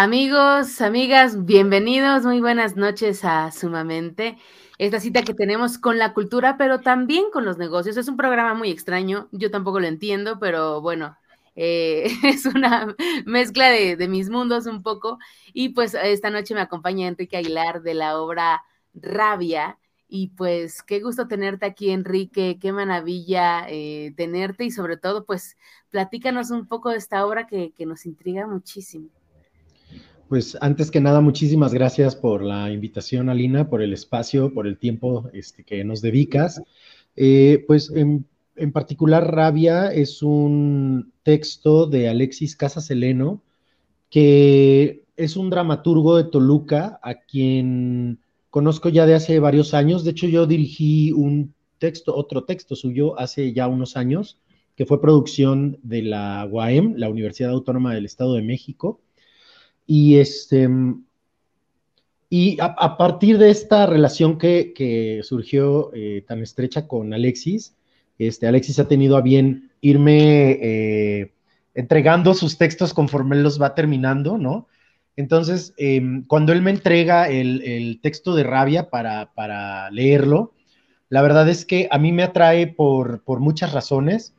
Amigos, amigas, bienvenidos, muy buenas noches a Sumamente. Esta cita que tenemos con la cultura, pero también con los negocios. Es un programa muy extraño, yo tampoco lo entiendo, pero bueno, eh, es una mezcla de, mis mundos un poco. Y pues esta noche me acompaña Enrique Aguilar de la obra Rabia. Y pues qué gusto tenerte aquí, Enrique, qué maravilla eh, tenerte y sobre todo, pues platícanos un poco de esta obra que nos intriga muchísimo. Pues antes que nada, muchísimas gracias por la invitación, Alina, por el espacio, por el tiempo este, que nos dedicas. Eh, pues en, particular, Rabia es un texto de Alexis Casaseleno, que es un dramaturgo de Toluca, a quien conozco ya de hace varios años. De hecho, yo dirigí un texto, otro texto suyo, hace ya unos años, que fue producción de la UAM, la Universidad Autónoma del Estado de México y este. Y a, partir de esta relación que, surgió eh, tan estrecha con Alexis, este, Alexis ha tenido a bien irme eh, entregando sus textos conforme él los va terminando, ¿no? Entonces, em, cuando él me entrega el, texto de rabia para, leerlo, la verdad es que a mí me atrae por, por muchas razones.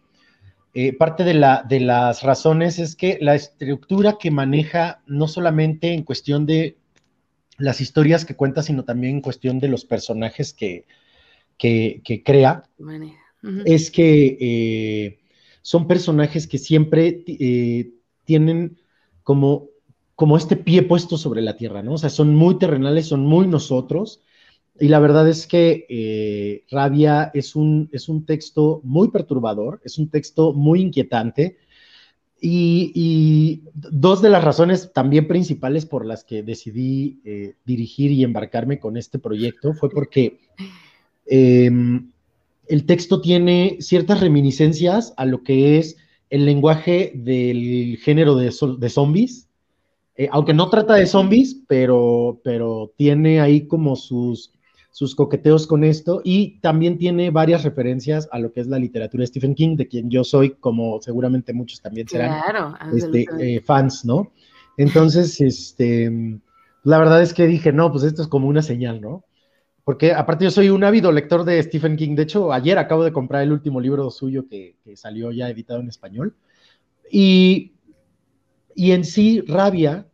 Eh, parte de, la, de las razones es que la estructura que maneja, no solamente en cuestión de las historias que cuenta, sino también en cuestión de los personajes que, que, crea, es que eh, son personajes que siempre eh, tienen como, como este pie puesto sobre la tierra, ¿no? O sea, son muy terrenales, son muy nosotros, y la verdad es que eh, Rabia es un, es un texto muy perturbador, es un texto muy inquietante. Y, dos de las razones también principales por las que decidí eh, dirigir y embarcarme con este proyecto fue porque em, el texto tiene ciertas reminiscencias a lo que es el lenguaje del género de, de zombies, eh, aunque no trata de zombies, pero, pero tiene ahí como sus sus coqueteos con esto y también tiene varias referencias a lo que es la literatura de Stephen King, de quien yo soy, como seguramente muchos también serán este, eh, fans, ¿no? Entonces, este, la verdad es que dije, no, pues esto es como una señal, ¿no? Porque aparte yo soy un ávido lector de Stephen King, de hecho ayer acabo de comprar el último libro suyo que, que salió ya editado en español. Y, y en sí, Rabia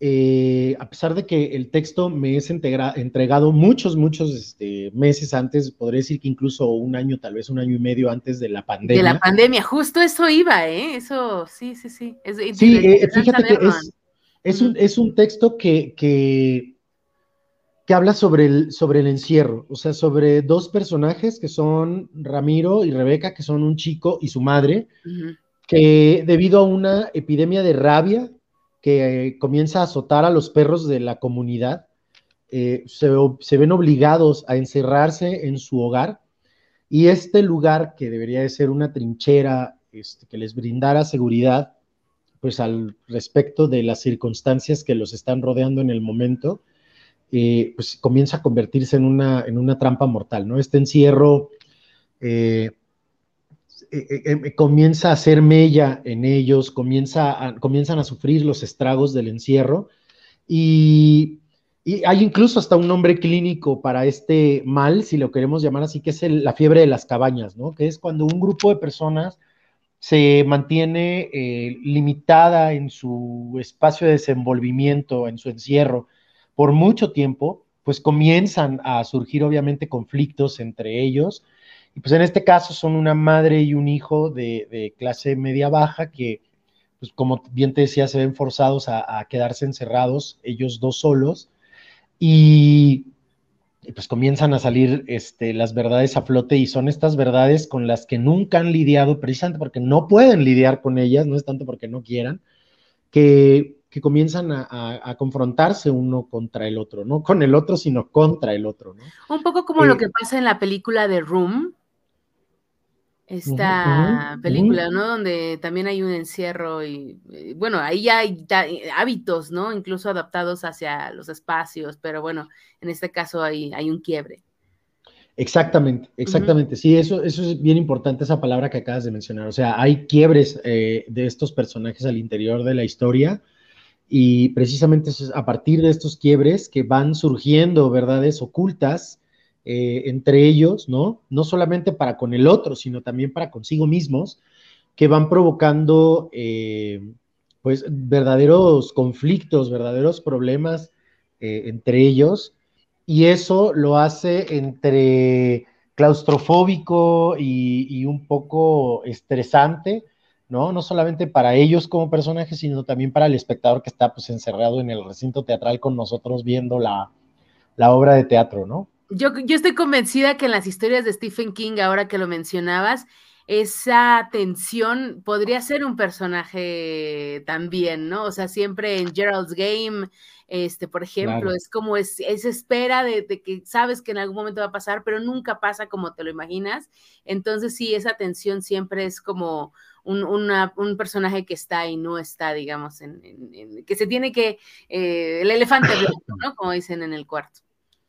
eh, a pesar de que el texto me es entregado muchos, muchos este, meses antes, podría decir que incluso un año, tal vez un año y medio antes de la pandemia. De la pandemia, justo eso iba, ¿eh? Eso, sí, sí, sí. sí, eh, fíjate que es, un, es, un, texto que, que, habla sobre el, sobre el encierro, o sea, sobre dos personajes que son Ramiro y Rebeca, que son un chico y su madre, que debido a una epidemia de rabia, que comienza a azotar a los perros de la comunidad, eh, se, ven obligados a encerrarse en su hogar y este lugar que debería de ser una trinchera este, que les brindara seguridad, pues al respecto de las circunstancias que los están rodeando en el momento, eh, pues comienza a convertirse en una, en una trampa mortal, ¿no? Este encierro eh, eh, em, comienza a hacer mella en ellos, comienza comienzan a sufrir los estragos del encierro y, hay incluso hasta un nombre clínico para este mal, si lo queremos llamar así, que es la fiebre de las cabañas, ¿no? Que es cuando un grupo de personas se mantiene eh, limitada en su espacio de desenvolvimiento, en su encierro, por mucho tiempo, pues comienzan a surgir obviamente conflictos entre ellos pues en este caso son una madre y un hijo de, clase media baja que, pues como bien te decía, se ven forzados a, quedarse encerrados, ellos dos solos, y, pues comienzan a salir este, las verdades a flote y son estas verdades con las que nunca han lidiado, precisamente porque no pueden lidiar con ellas, no es tanto porque no quieran, que, comienzan a, confrontarse uno contra el otro, no con el otro, sino contra el otro. ¿no? Un poco como lo eh, que pasa en la película de Room, esta película, ¿no? Donde también hay un encierro y, eh, bueno, ahí ya hay eh, hábitos, ¿no? Incluso adaptados hacia los espacios, pero bueno, en este caso hay, hay un quiebre. Exactamente, exactamente. Sí, eso, eso es bien importante, esa palabra que acabas de mencionar. O sea, hay quiebres eh, de estos personajes al interior de la historia y precisamente es a partir de estos quiebres que van surgiendo verdades ocultas eh, entre ellos, ¿no? No solamente para con el otro, sino también para consigo mismos, que van provocando, eh, pues, verdaderos conflictos, verdaderos problemas eh, entre ellos, y eso lo hace entre claustrofóbico y, un poco estresante, ¿no? No solamente para ellos como personajes, sino también para el espectador que está pues encerrado en el recinto teatral con nosotros viendo la, la obra de teatro, ¿no? Yo, yo estoy convencida que en las historias de Stephen King, ahora que lo mencionabas, esa tensión podría ser un personaje también, ¿no? O sea, siempre en Gerald's Game, este, por ejemplo, es como es, esa espera de, que sabes que en algún momento va a pasar, pero nunca pasa como te lo imaginas. Entonces, sí, esa tensión siempre es como un, un personaje que está y no está, digamos, en, que se tiene que, eh, el elefante ¿no? Como dicen en el cuarto.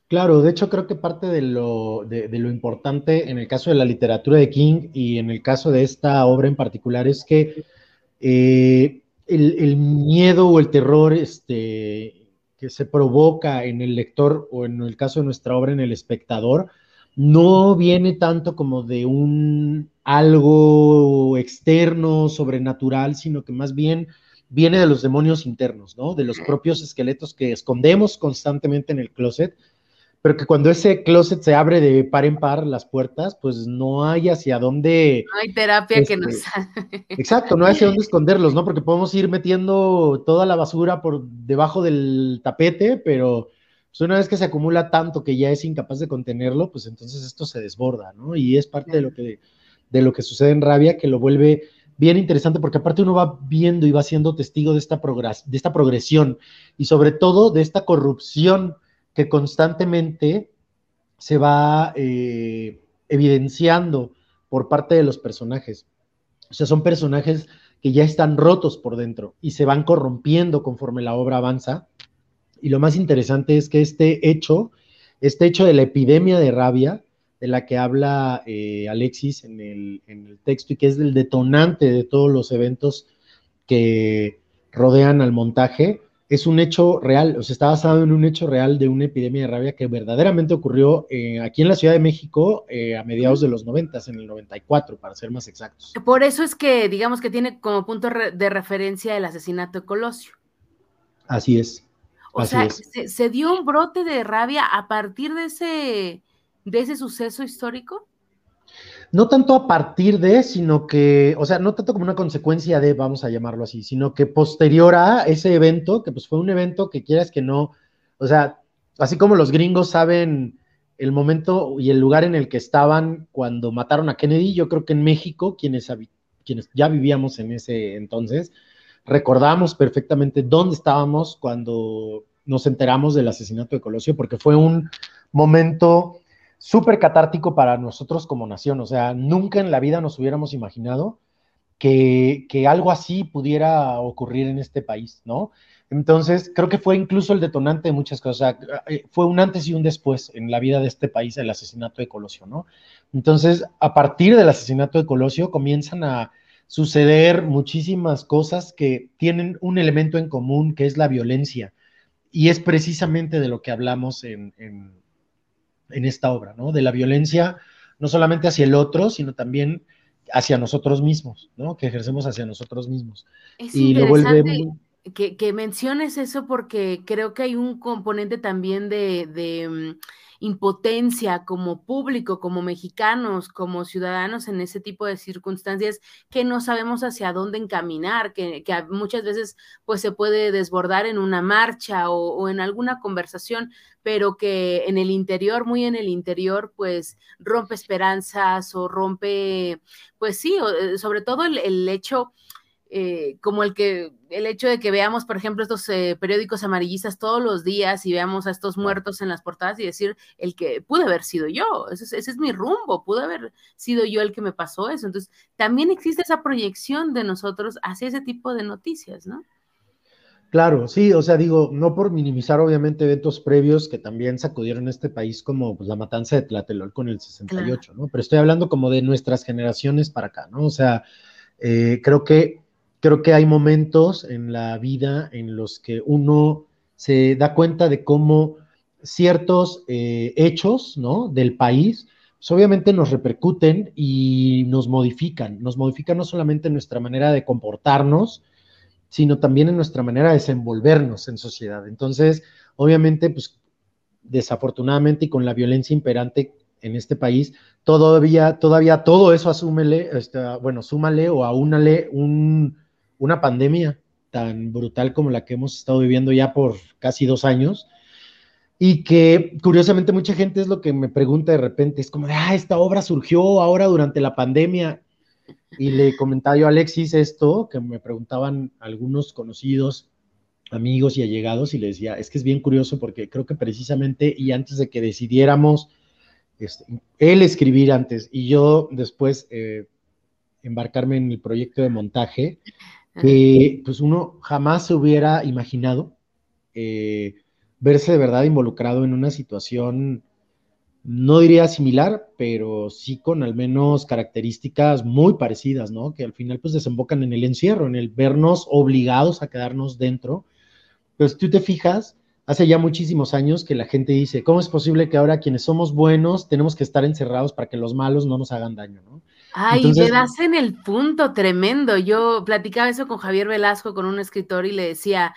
Claro, de hecho creo que parte de lo, de, lo, importante en el caso de la literatura de King y en el caso de esta obra en particular es que eh, el, miedo o el terror este, que se provoca en el lector o en el caso de nuestra obra en el espectador no viene tanto como de un algo externo, sobrenatural, sino que más bien viene de los demonios internos, ¿no? De los propios esqueletos que escondemos constantemente en el closet pero que cuando ese closet se abre de par en par las puertas, pues no hay hacia dónde. No hay terapia que nos. Este, exacto, no hay hacia dónde esconderlos, ¿no? Porque podemos ir metiendo toda la basura por debajo del tapete, pero pues una vez que se acumula tanto que ya es incapaz de contenerlo, pues entonces esto se desborda, ¿no? Y es parte de lo que, de lo que sucede en Rabia que lo vuelve bien interesante porque aparte uno va viendo y va siendo testigo de esta, de esta progresión y sobre todo de esta corrupción que constantemente se va eh, evidenciando por parte de los personajes. O sea, son personajes que ya están rotos por dentro y se van corrompiendo conforme la obra avanza. Y lo más interesante es que este hecho, este hecho de la epidemia de rabia, de la que habla eh, Alexis en el, en el texto y que es el detonante de todos los eventos que rodean al montaje, es un hecho real, o sea, está basado en un hecho real de una epidemia de rabia que verdaderamente ocurrió eh, aquí en la Ciudad de México eh, a mediados de los 90, en el 94, para ser más exactos. Por eso es que, digamos que tiene como punto de referencia el asesinato de Colosio. Así es. O sea, Se, dio un brote de rabia a partir de ese, de ese suceso histórico? No tanto a partir de, sino que, o sea, no tanto como una consecuencia de, vamos a llamarlo así, sino que posterior a ese evento, que pues fue un evento que quieras que no, o sea, así como los gringos saben el momento y el lugar en el que estaban cuando mataron a Kennedy, yo creo que en México, quienes, quienes ya vivíamos en ese entonces, recordamos perfectamente dónde estábamos cuando nos enteramos del asesinato de Colosio, porque fue un momento súper catártico para nosotros como nación. O sea, nunca en la vida nos hubiéramos imaginado que, algo así pudiera ocurrir en este país, ¿no? Entonces, creo que fue incluso el detonante de muchas cosas. Eh, fue un antes y un después en la vida de este país el asesinato de Colosio, ¿no? Entonces, a partir del asesinato de Colosio comienzan a suceder muchísimas cosas que tienen un elemento en común, que es la violencia. Y es precisamente de lo que hablamos en esta obra, ¿no? De la violencia no solamente hacia el otro, sino también hacia nosotros mismos, ¿no? Que ejercemos hacia nosotros mismos. Es y lo vuelve que, que, menciones eso porque creo que hay un componente también de, de mm, impotencia como público, como mexicanos, como ciudadanos en ese tipo de circunstancias que no sabemos hacia dónde encaminar, que, muchas veces pues se puede desbordar en una marcha o, en alguna conversación, pero que en el interior, muy en el interior, pues rompe esperanzas o rompe, pues sí, eh, sobre todo el, el hecho eh, como el que el hecho de que veamos, por ejemplo, estos eh, periódicos amarillistas todos los días y veamos a estos muertos en las portadas y decir el que pude haber sido yo, ese es, mi rumbo, pudo haber sido yo el que me pasó eso. Entonces, también existe esa proyección de nosotros hacia ese tipo de noticias, ¿no? Claro, sí, o sea, digo, no por minimizar obviamente eventos previos que también sacudieron este país como pues, la matanza de Tlatelolco en el 68, ¿no? Pero estoy hablando como de nuestras generaciones para acá, ¿no? O sea, eh, creo que creo que hay momentos en la vida en los que uno se da cuenta de cómo ciertos eh, hechos ¿no? del país, pues obviamente nos repercuten y nos modifican, nos modifican no solamente nuestra manera de comportarnos, sino también en nuestra manera de desenvolvernos en sociedad. Entonces, obviamente, pues desafortunadamente y con la violencia imperante en este país, todavía, todavía todo eso asúmele, este, bueno, súmale o aúnale un, una pandemia tan brutal como la que hemos estado viviendo ya por casi dos años, y que curiosamente mucha gente es lo que me pregunta de repente, es como de, ah, esta obra surgió ahora durante la pandemia. Y le comentaba yo a Alexis esto, que me preguntaban algunos conocidos, amigos y allegados, y le decía, es que es bien curioso porque creo que precisamente, y antes de que decidiéramos, este, él escribir antes y yo después eh, embarcarme en el proyecto de montaje, que pues uno jamás se hubiera imaginado eh, verse de verdad involucrado en una situación, no diría similar, pero sí con al menos características muy parecidas, ¿no? Que al final pues desembocan en el encierro, en el vernos obligados a quedarnos dentro. Si tú te fijas, hace ya muchísimos años que la gente dice, ¿cómo es posible que ahora quienes somos buenos tenemos que estar encerrados para que los malos no nos hagan daño, ¿no? Ay, Entonces, me das en el punto tremendo. Yo platicaba eso con Javier Velasco, con un escritor, y le decía,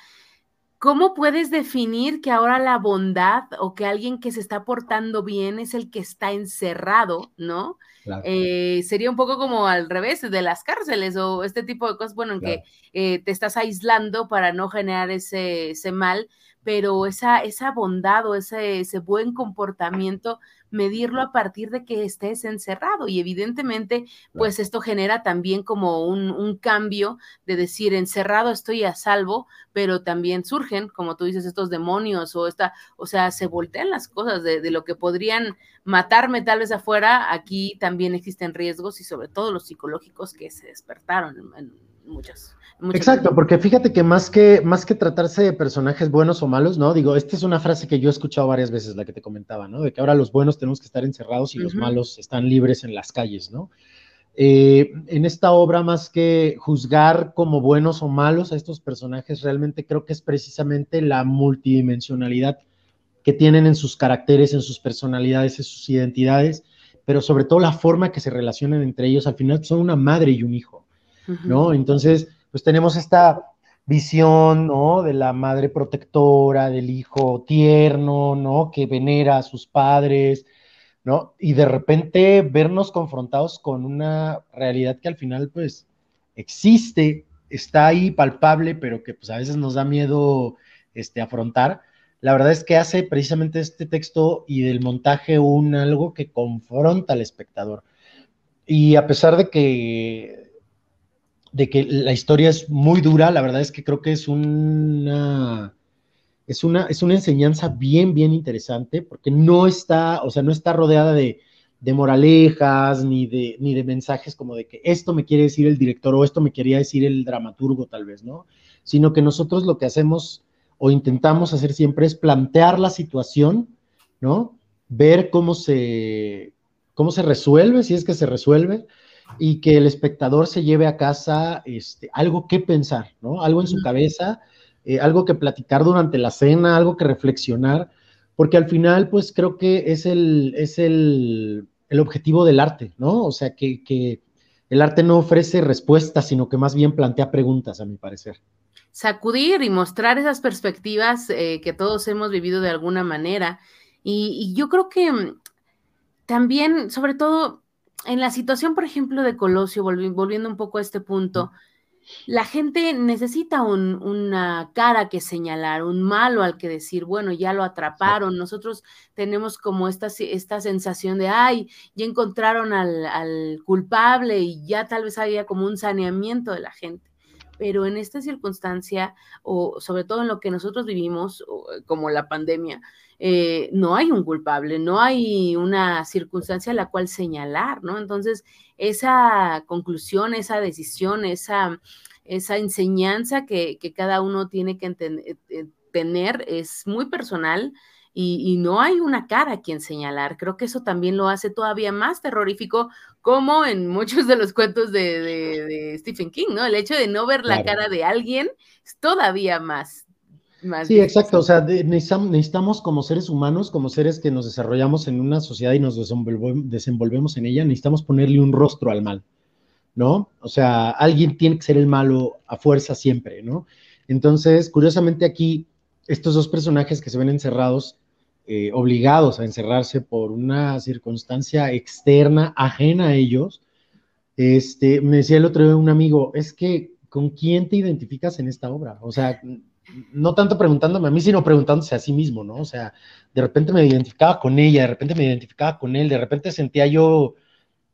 ¿cómo puedes definir que ahora la bondad o que alguien que se está portando bien es el que está encerrado, ¿no? Eh, sería un poco como al revés de las cárceles o este tipo de cosas, bueno, en que eh, te estás aislando para no generar ese, ese mal, pero esa, esa bondad o ese, ese buen comportamiento medirlo a partir de que estés encerrado. Y evidentemente pues esto genera también como un, cambio de decir encerrado estoy a salvo, pero también surgen, como tú dices, estos demonios o esta, o sea, se voltean las cosas de, lo que podrían matarme tal vez afuera, aquí también existen riesgos y sobre todo los psicológicos que se despertaron en, muchas Exacto, porque fíjate que más que más que tratarse de personajes buenos o malos, ¿no? Digo, esta es una frase que yo he escuchado varias veces, la que te comentaba, ¿no? De que ahora los buenos tenemos que estar encerrados y los malos están libres en las calles, ¿no? Eh, en esta obra, más que juzgar como buenos o malos a estos personajes, realmente creo que es precisamente la multidimensionalidad que tienen en sus caracteres, en sus personalidades, en sus identidades, pero sobre todo la forma que se relacionan entre ellos. Al final son una madre y un hijo, ¿no? Entonces, pues tenemos esta visión, ¿no? De la madre protectora, del hijo tierno, ¿no? Que venera a sus padres, ¿no? Y de repente vernos confrontados con una realidad que al final, pues, existe, está ahí palpable, pero que pues a veces nos da miedo este, afrontar. La verdad es que hace precisamente este texto y del montaje un algo que confronta al espectador. Y a pesar de que de que la historia es muy dura, la verdad es que creo que es una, es una, es una enseñanza bien, bien interesante, porque no está, o sea, no está rodeada de, moralejas, ni de, ni de mensajes como de que esto me quiere decir el director o esto me quería decir el dramaturgo tal vez, ¿no? Sino que nosotros lo que hacemos o intentamos hacer siempre es plantear la situación, ¿no? Ver cómo se, cómo se resuelve, si es que se resuelve, y que el espectador se lleve a casa este, algo que pensar, ¿no? Algo en su cabeza, eh, algo que platicar durante la cena, algo que reflexionar, porque al final, pues creo que es el, es el, objetivo del arte, ¿no? O sea, que, el arte no ofrece respuestas, sino que más bien plantea preguntas, a mi parecer. Sacudir y mostrar esas perspectivas eh, que todos hemos vivido de alguna manera. y yo creo que mm, también, sobre todo, en la situación, por ejemplo, de Colosio, volviendo un poco a este punto, la gente necesita una cara que señalar, un malo al que decir, bueno, ya lo atraparon. Nosotros tenemos como esta, esta sensación de, ay, ya encontraron al, al culpable y ya tal vez había como un saneamiento de la gente pero en esta circunstancia, o sobre todo en lo que nosotros vivimos, como la pandemia, eh, no hay un culpable, no hay una circunstancia a la cual señalar, ¿no? Entonces, esa conclusión, esa decisión, esa, esa enseñanza que, cada uno tiene que eh, tener es muy personal. y, no hay una cara a quien señalar. Creo que eso también lo hace todavía más terrorífico, como en muchos de los cuentos de, Stephen King, ¿no? El hecho de no ver la cara de alguien es todavía más. Más sí, exacto. O sea, necesitamos, como seres humanos, como seres que nos desarrollamos en una sociedad y nos desenvolvemos en ella, necesitamos ponerle un rostro al mal, ¿no? O sea, alguien tiene que ser el malo a fuerza siempre, ¿no? Entonces, curiosamente aquí, estos dos personajes que se ven encerrados eh, obligados a encerrarse por una circunstancia externa, ajena a ellos. Este, me decía el otro día un amigo, es que, ¿con quién te identificas en esta obra? O sea, no tanto preguntándome a mí, sino preguntándose a sí mismo, ¿no? O sea, de repente me identificaba con ella, de repente me identificaba con él, de repente sentía yo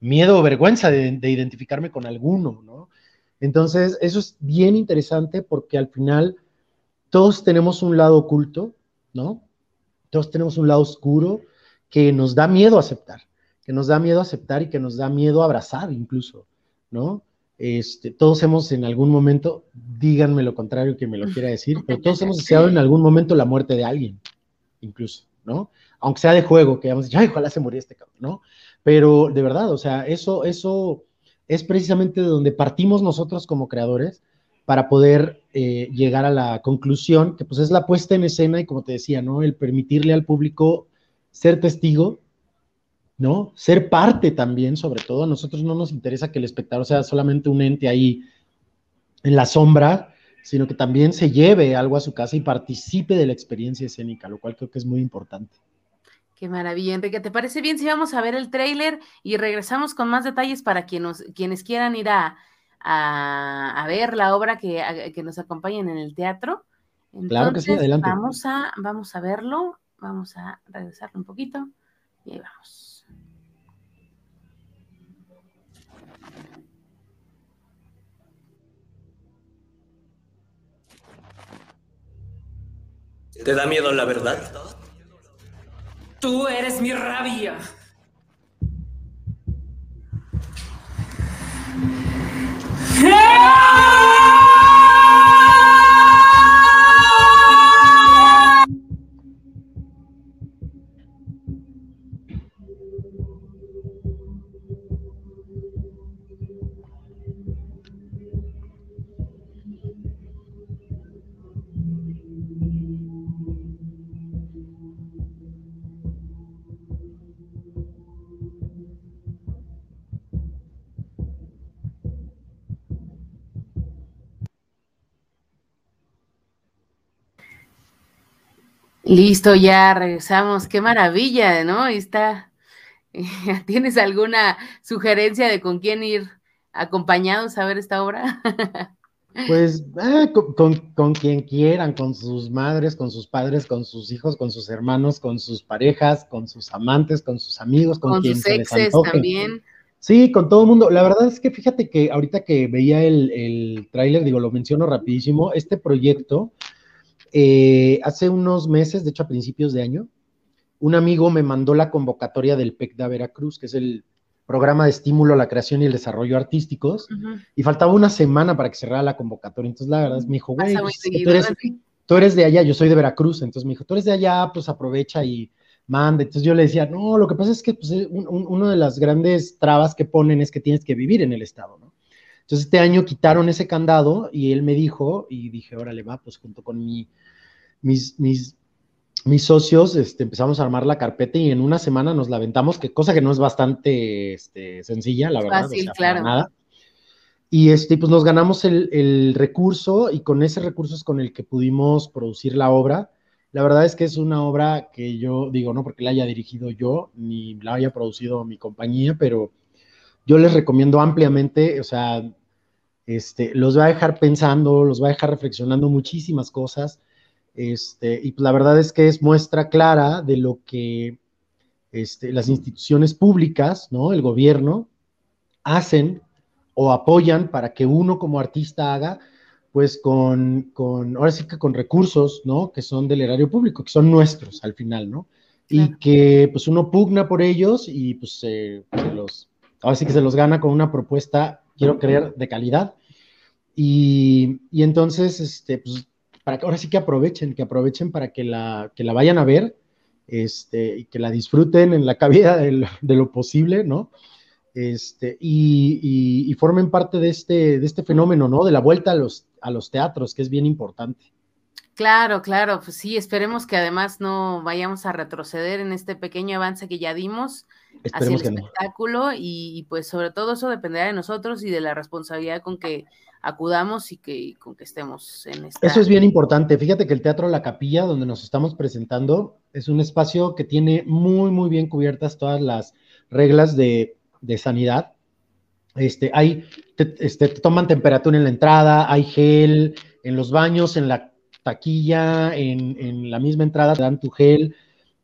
miedo o vergüenza de, de identificarme con alguno, ¿no? Entonces, eso es bien interesante porque al final todos tenemos un lado oculto, ¿no? Todos tenemos un lado oscuro que nos da miedo aceptar, que nos da miedo aceptar y que nos da miedo abrazar incluso, ¿no? Este, todos hemos en algún momento, díganme lo contrario que me lo quiera decir, pero todos hemos deseado en algún momento la muerte de alguien, incluso, ¿no? Aunque sea de juego, que hayamos dicho, ay, ojalá se muriera este cabrón, ¿no? Pero de verdad, o sea, eso, eso es precisamente de donde partimos nosotros como creadores para poder eh, llegar a la conclusión, que pues es la puesta en escena y como te decía, ¿no? El permitirle al público ser testigo, ¿no? Ser parte también, sobre todo. A nosotros no nos interesa que el espectador sea solamente un ente ahí en la sombra, sino que también se lleve algo a su casa y participe de la experiencia escénica, lo cual creo que es muy importante. Qué maravilla, Enrique. ¿Te parece bien si vamos a ver el tráiler y regresamos con más detalles para quienes, quienes quieran ir a, a, ver la obra que, que, nos acompañen en el teatro. claro que sí, adelante. Vamos a, vamos a verlo, vamos a regresarlo un poquito y ahí vamos. ¿Te da miedo la verdad? Tú eres mi rabia. Listo, ya regresamos. Qué maravilla, ¿no? Ahí está. ¿Tienes alguna sugerencia de con quién ir acompañados a ver esta obra? Pues eh, con, quien quieran, con sus madres, con sus padres, con sus hijos, con sus hermanos, con sus parejas, con sus amantes, con sus amigos, con, quien sus se exes también. Sí, con todo el mundo. La verdad es que fíjate que ahorita que veía el, el tráiler, digo, lo menciono rapidísimo, este proyecto eh, hace unos meses, de hecho a principios de año, un amigo me mandó la convocatoria del PEC de Veracruz, que es el programa de estímulo a la creación y el desarrollo artísticos, y faltaba una semana para que cerrara la convocatoria. Entonces, la verdad, me dijo, güey, pues, tú, eres, de allá, yo soy de Veracruz, entonces me dijo, tú eres de allá, pues aprovecha y manda. Entonces yo le decía, no, lo que pasa es que pues, una de las grandes trabas que ponen es que tienes que vivir en el estado, ¿no? Entonces este año quitaron ese candado y él me dijo, y dije, órale, va, pues junto con mi, mis, mis, mis socios este, empezamos a armar la carpeta y en una semana nos la aventamos, que cosa que no es bastante este, sencilla, la verdad. Fácil, claro. Nada. Y este, pues nos ganamos el, el, recurso y con ese recurso es con el que pudimos producir la obra. La verdad es que es una obra que yo digo, no porque la haya dirigido yo, ni la haya producido mi compañía, pero yo les recomiendo ampliamente, o sea, este, los va a dejar pensando, los va a dejar reflexionando muchísimas cosas. Este, y la verdad es que es muestra clara de lo que este, las instituciones públicas, ¿no? El gobierno, hacen o apoyan para que uno como artista haga, pues con, con, ahora sí que con recursos, ¿no? Que son del erario público, que son nuestros al final, ¿no? Y que pues uno pugna por ellos y pues se los, ahora sí que se los gana con una propuesta, quiero creer, de calidad y, entonces, este, pues, para que ahora sí que aprovechen, que aprovechen para que la, que la vayan a ver este, y que la disfruten en la cabida de, lo posible, ¿no? Este, y, formen parte de este, de este fenómeno, ¿no? De la vuelta a los, a los teatros, que es bien importante. Claro, claro, pues sí, esperemos que además no vayamos a retroceder en este pequeño avance que ya dimos hacia el espectáculo y, pues sobre todo eso dependerá de nosotros y de la responsabilidad con que acudamos y que con que estemos en esta... Eso es bien importante. Fíjate que el Teatro La Capilla, donde nos estamos presentando, es un espacio que tiene muy, muy bien cubiertas todas las reglas de, sanidad. Este, hay, este, te toman temperatura en la entrada, hay gel en los baños, en la taquilla, en, en la misma entrada te dan tu gel,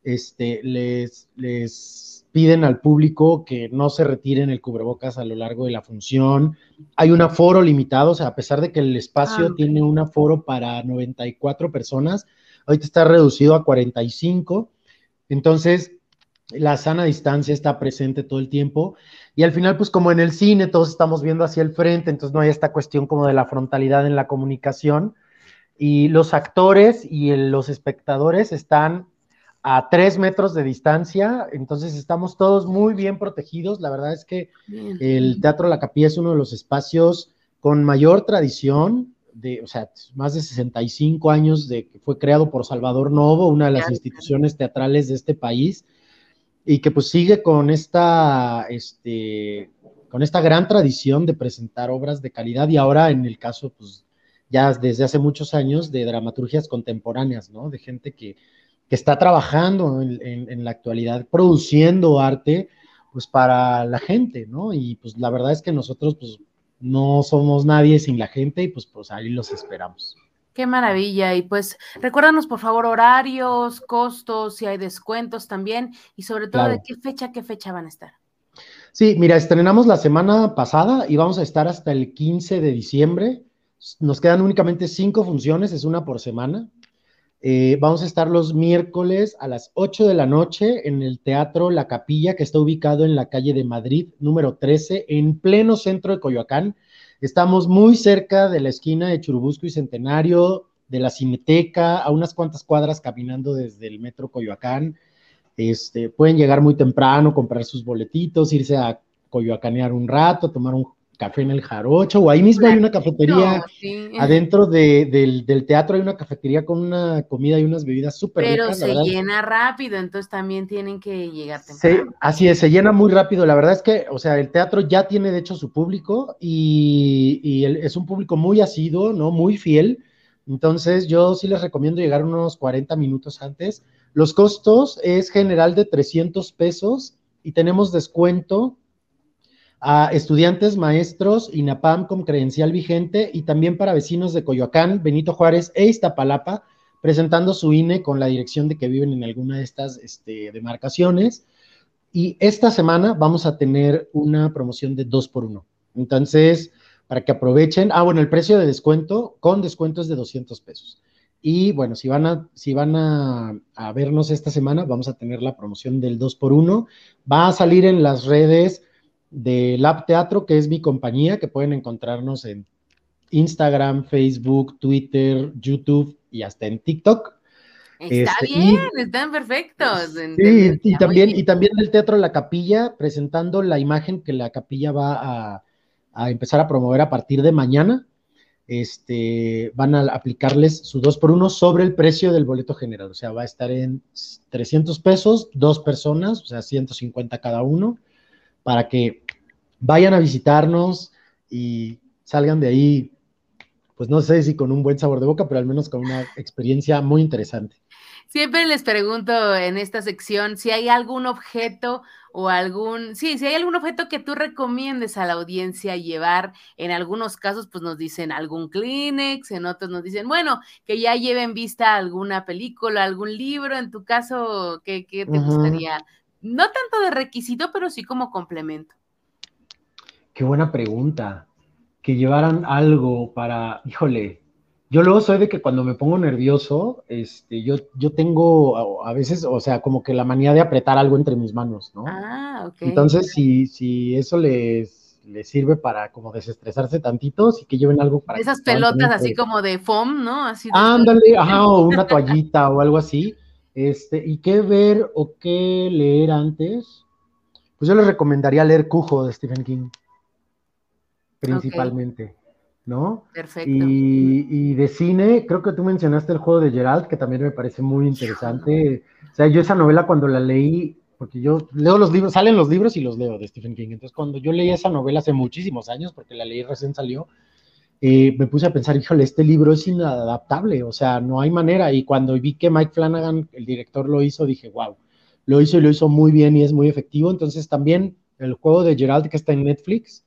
este, les, les piden al público que no se retiren el cubrebocas a lo largo de la función. Hay un aforo limitado, o sea, a pesar de que el espacio ah, tiene un aforo para 94 personas, ahorita está reducido a 45. Entonces, la sana distancia está presente todo el tiempo. Y al final, pues como en el cine, todos estamos viendo hacia el frente, entonces no hay esta cuestión como de la frontalidad en la comunicación. Y los actores y los espectadores están a tres metros de distancia, entonces estamos todos muy bien protegidos. La verdad es que el Teatro La Capilla es uno de los espacios con mayor tradición, de, o sea, más de 65 años de que fue creado por Salvador Novo, una de las instituciones teatrales de este país, y que pues sigue con esta, este, con esta gran tradición de presentar obras de calidad y ahora en el caso, pues ya desde hace muchos años de dramaturgias contemporáneas, ¿no? De gente que que está trabajando en, la actualidad, produciendo arte, pues para la gente, ¿no? Y pues la verdad es que nosotros, pues no somos nadie sin la gente y pues, pues ahí los esperamos. Qué maravilla. Y pues recuérdanos, por favor, horarios, costos, si hay descuentos también y sobre todo de qué fecha, qué fecha van a estar. Sí, mira, estrenamos la semana pasada y vamos a estar hasta el 15 de diciembre. Nos quedan únicamente cinco funciones, es una por semana. Eh, vamos a estar los miércoles a las 8 de la noche en el Teatro La Capilla, que está ubicado en la calle de Madrid, número 13, en pleno centro de Coyoacán. Estamos muy cerca de la esquina de Churubusco y Centenario, de la Cineteca, a unas cuantas cuadras caminando desde el metro Coyoacán. Este, pueden llegar muy temprano, comprar sus boletitos, irse a coyoacanear un rato, tomar un café en el Jarocho, o ahí mismo hay una cafetería, adentro del, teatro hay una cafetería con una comida y unas bebidas súper Pero se llena rápido, entonces también tienen que llegar temprano. así es, se llena muy rápido, la verdad es que, o sea, el teatro ya tiene de hecho su público y, es un público muy asiduo, ¿no? Muy fiel, entonces yo sí les recomiendo llegar unos 40 minutos antes. Los costos es general de 300 pesos y tenemos descuento a estudiantes, maestros, INAPAM con credencial vigente y también para vecinos de Coyoacán, Benito Juárez e Iztapalapa, presentando su INE con la dirección de que viven en alguna de estas este, demarcaciones. Y esta semana vamos a tener una promoción de dos por uno. Entonces, para que aprovechen, ah, bueno, el precio de descuento con descuento es de 200 pesos. Y bueno, si van a, si van a vernos esta semana, vamos a tener la promoción del 2 por 1 Va a salir en las redes de Lab Teatro, que es mi compañía, que pueden encontrarnos en Instagram, Facebook, Twitter, YouTube y hasta en TikTok. Está este, bien, están perfectos. Sí, y también, y también el Teatro La Capilla, presentando la imagen que la capilla va a, empezar a promover a partir de mañana. Este, van a aplicarles su 2 por 1 sobre el precio del boleto general. O sea, va a estar en 300 pesos, dos personas, o sea, 150 cada uno, para que vayan a visitarnos y salgan de ahí, pues no sé si con un buen sabor de boca, pero al menos con una experiencia muy interesante. Siempre les pregunto en esta sección si hay algún objeto o algún, sí, si hay algún objeto que tú recomiendes a la audiencia llevar. En algunos casos, pues nos dicen algún Kleenex, en otros nos dicen, bueno, que ya lleven vista alguna película, algún libro. En tu caso, ¿qué, te gustaría? No tanto de requisito, pero sí como complemento. Qué buena pregunta. Que llevaran algo para, híjole, yo luego soy de que cuando me pongo nervioso, este, yo, yo tengo a, veces, o sea, como que la manía de apretar algo entre mis manos, ¿no? Ah, ok. Entonces, si, si eso les, les sirve para como desestresarse tantito, sí que lleven algo para... Esas pelotas así como de foam, ¿no? Así Ándale, ajá, o una toallita o algo así. Este, ¿y qué ver o qué leer antes? Pues yo les recomendaría leer Cujo de Stephen King, principalmente, ¿no? Perfecto. Y, de cine, creo que tú mencionaste el juego de Gerald, que también me parece muy interesante. O sea, yo esa novela cuando la leí, porque yo leo los libros, salen los libros y los leo de Stephen King. Entonces, cuando yo leí esa novela hace muchísimos años, porque la leí recién salió, eh, me puse a pensar, híjole, este libro es inadaptable, o sea, no hay manera. Y cuando vi que Mike Flanagan, el director, lo hizo, dije, wow, lo hizo y lo hizo muy bien y es muy efectivo. Entonces, también el juego de Gerald que está en Netflix,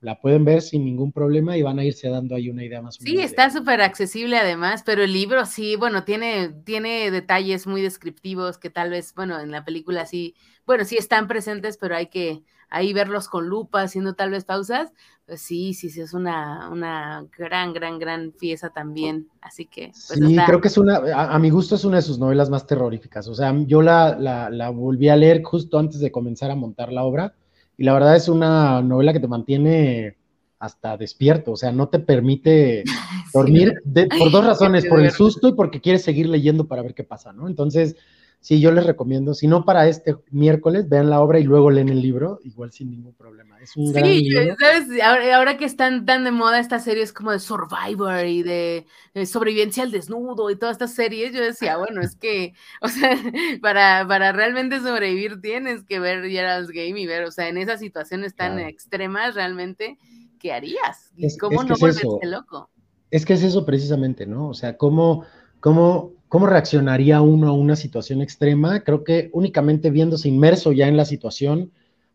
la pueden ver sin ningún problema y van a irse dando ahí una idea más o menos. Sí, está súper accesible además, pero el libro sí, bueno, tiene, tiene detalles muy descriptivos que tal vez, bueno, en la película sí, bueno, sí están presentes, pero hay que ahí verlos con lupa, haciendo tal vez pausas. Pues sí, sí, sí, es una, una gran, gran, gran pieza también. Así que. Pues sí, creo que es una, a, mi gusto es una de sus novelas más terroríficas. O sea, yo la, la, la volví a leer justo antes de comenzar a montar la obra y la verdad es una novela que te mantiene hasta despierto, o sea, no te permite dormir por dos razones, por el susto y porque quieres seguir leyendo para ver qué pasa, ¿no? Entonces, sí, yo les recomiendo, si no para este miércoles, vean la obra y luego leen el libro, igual sin ningún problema. Es un gran libro. ¿sabes? Ahora, que están tan de moda estas series como de Survivor y de, sobrevivencia al desnudo y todas estas series, yo decía, bueno, es que, o sea, para, para realmente sobrevivir tienes que ver Gerald's Game y ver, o sea, en esas situaciones tan extremas, realmente, ¿qué harías? ¿Cómo no volverte loco? Es que es eso precisamente, ¿no? O sea, cómo, cómo, cómo reaccionaría uno a una situación extrema. Creo que únicamente viéndose inmerso ya en la situación,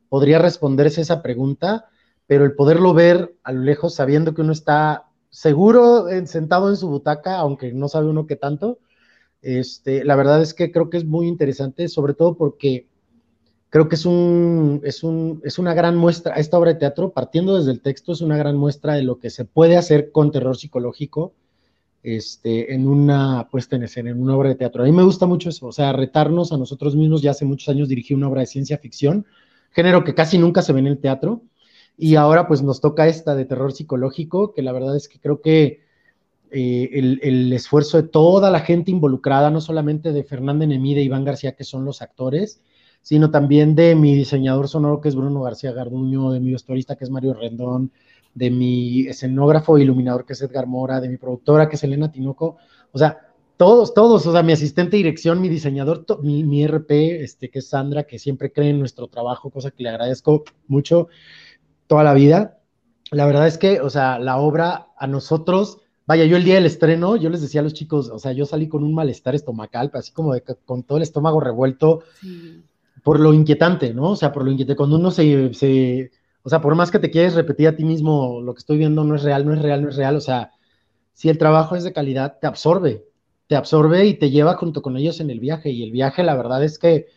podría responderse esa pregunta, pero el poderlo ver a lo lejos sabiendo que uno está seguro sentado en su butaca, aunque no sabe uno qué tanto, este, la verdad es que creo que es muy interesante, sobre todo porque creo que es, un, es, un, es una gran muestra, esta obra de teatro, partiendo desde el texto, es una gran muestra de lo que se puede hacer con terror psicológico este, en una puesta en escena, en una obra de teatro. A mí me gusta mucho eso, o sea, retarnos a nosotros mismos. Ya hace muchos años dirigí una obra de ciencia ficción, género que casi nunca se ve en el teatro, y ahora pues nos toca esta de terror psicológico, que la verdad es que creo que eh, el, esfuerzo de toda la gente involucrada, no solamente de Fernanda Nemí, de Iván García, que son los actores, sino también de mi diseñador sonoro, que es Bruno García Garduño, de mi vestuarista, que es Mario Rendón, de mi escenógrafo e iluminador, que es Edgar Mora, de mi productora, que es Elena Tinoco. O sea, todos, todos, o sea, mi asistente de dirección, mi diseñador, mi, mi, RP, este, que es Sandra, que siempre cree en nuestro trabajo, cosa que le agradezco mucho toda la vida. La verdad es que, o sea, la obra a nosotros, vaya, yo el día del estreno, yo les decía a los chicos, o sea, yo salí con un malestar estomacal, así como de, con todo el estómago revuelto, por lo inquietante, ¿no? O sea, por lo inquietante, cuando uno se, se, o sea, por más que te quieres repetir a ti mismo, lo que estoy viendo no es real, no es real, no es real, o sea, si el trabajo es de calidad, te absorbe, te absorbe y te lleva junto con ellos en el viaje. Y el viaje, la verdad es que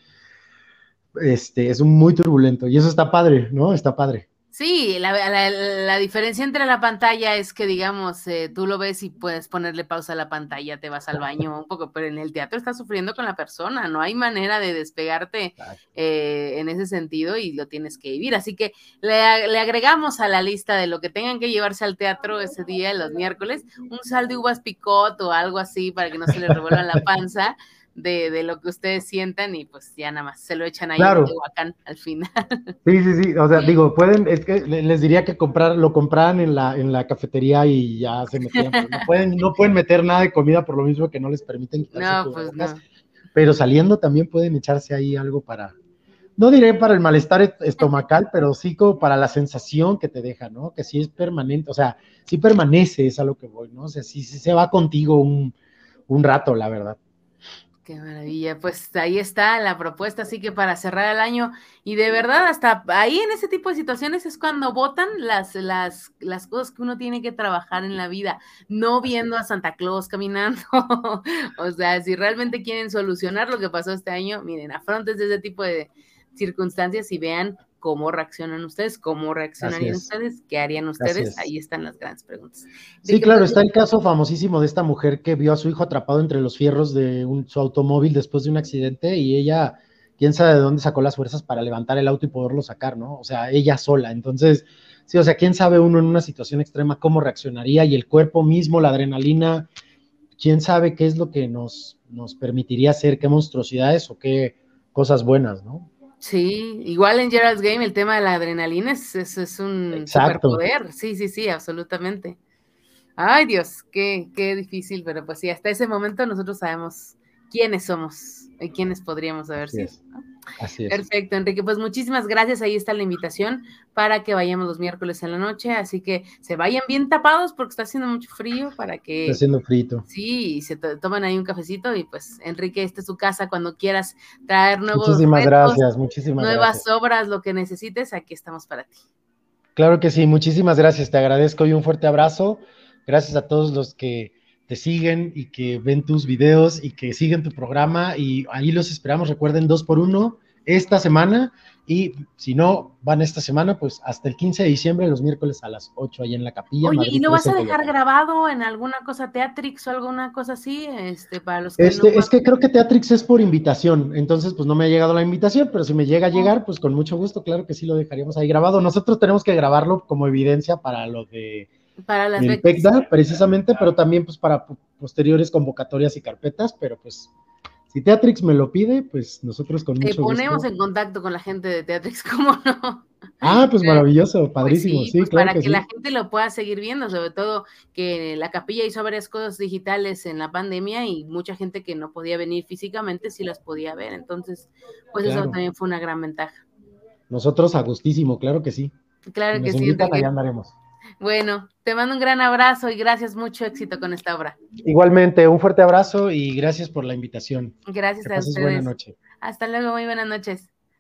este, es muy turbulento y eso está padre, ¿no? Está padre. Sí, la, diferencia entre la pantalla es que, digamos, eh, tú lo ves y puedes ponerle pausa a la pantalla, te vas al baño un poco, pero en el teatro estás sufriendo con la persona, no hay manera de despegarte eh, en ese sentido y lo tienes que vivir. Así que le, le, agregamos a la lista de lo que tengan que llevarse al teatro ese día, los miércoles, un sal de uvas picot o algo así para que no se le revuelva la panza de, de, lo que ustedes sientan y pues ya nada más se lo echan ahí en Tehuacán al final. Sí, sí, sí, o sea, digo, pueden, es que les diría que comprar, lo compraran en la, en la cafetería y ya se metían, no pueden, no pueden meter nada de comida por lo mismo que no les permiten quitarse no, pues no. pero saliendo también pueden echarse ahí algo para, no diré para el malestar estomacal, pero sí como para la sensación que te deja, ¿no? Que sí es permanente, o sea, sí permanece, es a lo que voy, ¿no? O sea, sí, sí se va contigo un, un rato, la verdad. Qué maravilla, pues ahí está la propuesta, así que para cerrar el año y de verdad hasta ahí en ese tipo de situaciones es cuando votan las, las, las cosas que uno tiene que trabajar en la vida, no viendo a Santa Claus caminando, o sea, si realmente quieren solucionar lo que pasó este año, miren, afrontes ese tipo de circunstancias y vean cómo reaccionan ustedes, cómo reaccionarían ustedes, qué harían ustedes, ahí están las grandes preguntas. Sí, claro, está el caso famosísimo de esta mujer que vio a su hijo atrapado entre los fierros de su automóvil después de un accidente y ella, quién sabe de dónde sacó las fuerzas para levantar el auto y poderlo sacar, ¿no? O sea, ella sola. Entonces, sí, o sea, quién sabe uno en una situación extrema cómo reaccionaría y el cuerpo mismo, la adrenalina, quién sabe qué es lo que nos, nos permitiría hacer, qué monstruosidades o qué cosas buenas, ¿no? Sí, igual en Gerald's Game el tema de la adrenalina es, es, un superpoder. Sí, sí, sí, absolutamente. Ay, Dios, qué, qué difícil, pero pues sí, hasta ese momento nosotros sabemos quiénes somos y quiénes podríamos haber sido. Así es. Perfecto, Enrique. Pues muchísimas gracias. Ahí está la invitación para que vayamos los miércoles en la noche. Así que se vayan bien tapados porque está haciendo mucho frío para que. Está haciendo frito. Sí, se toman ahí un cafecito y pues, Enrique, esta es tu casa cuando quieras traer nuevos. Muchísimas gracias, muchísimas nuevas obras, lo que necesites, aquí estamos para ti. Claro que sí, muchísimas gracias. Te agradezco y un fuerte abrazo. Gracias a todos los que te siguen y que ven tus videos y que siguen tu programa y ahí los esperamos, recuerden, dos por uno esta semana y si no van esta semana, pues hasta el 15 de diciembre, los miércoles a las 8 ahí en la capilla. Oye, ¿y lo vas a dejar grabado en alguna cosa Teatrix o alguna cosa así? Este, para los que este, Es que creo que Teatrix es por invitación, entonces pues no me ha llegado la invitación, pero si me llega a llegar, pues con mucho gusto, claro que sí lo dejaríamos ahí grabado. Nosotros tenemos que grabarlo como evidencia para lo de para las el PECDA, precisamente, pero también pues para posteriores convocatorias y carpetas, pero pues si Teatrix me lo pide, pues nosotros con mucho Te ponemos en contacto con la gente de Teatrix, ¿cómo no? Ah, pues maravilloso, pues padrísimo, sí, pues Para que, la gente lo pueda seguir viendo, sobre todo que la capilla hizo varias cosas digitales en la pandemia y mucha gente que no podía venir físicamente sí las podía ver, entonces, pues eso también fue una gran ventaja. Nosotros a gustísimo, claro que sí. Claro que sí. Allá andaremos. Bueno, te mando un gran abrazo y gracias, mucho éxito con esta obra. Igualmente, un fuerte abrazo y gracias por la invitación. Gracias a ustedes. Buenas noches. Hasta luego, muy buenas noches.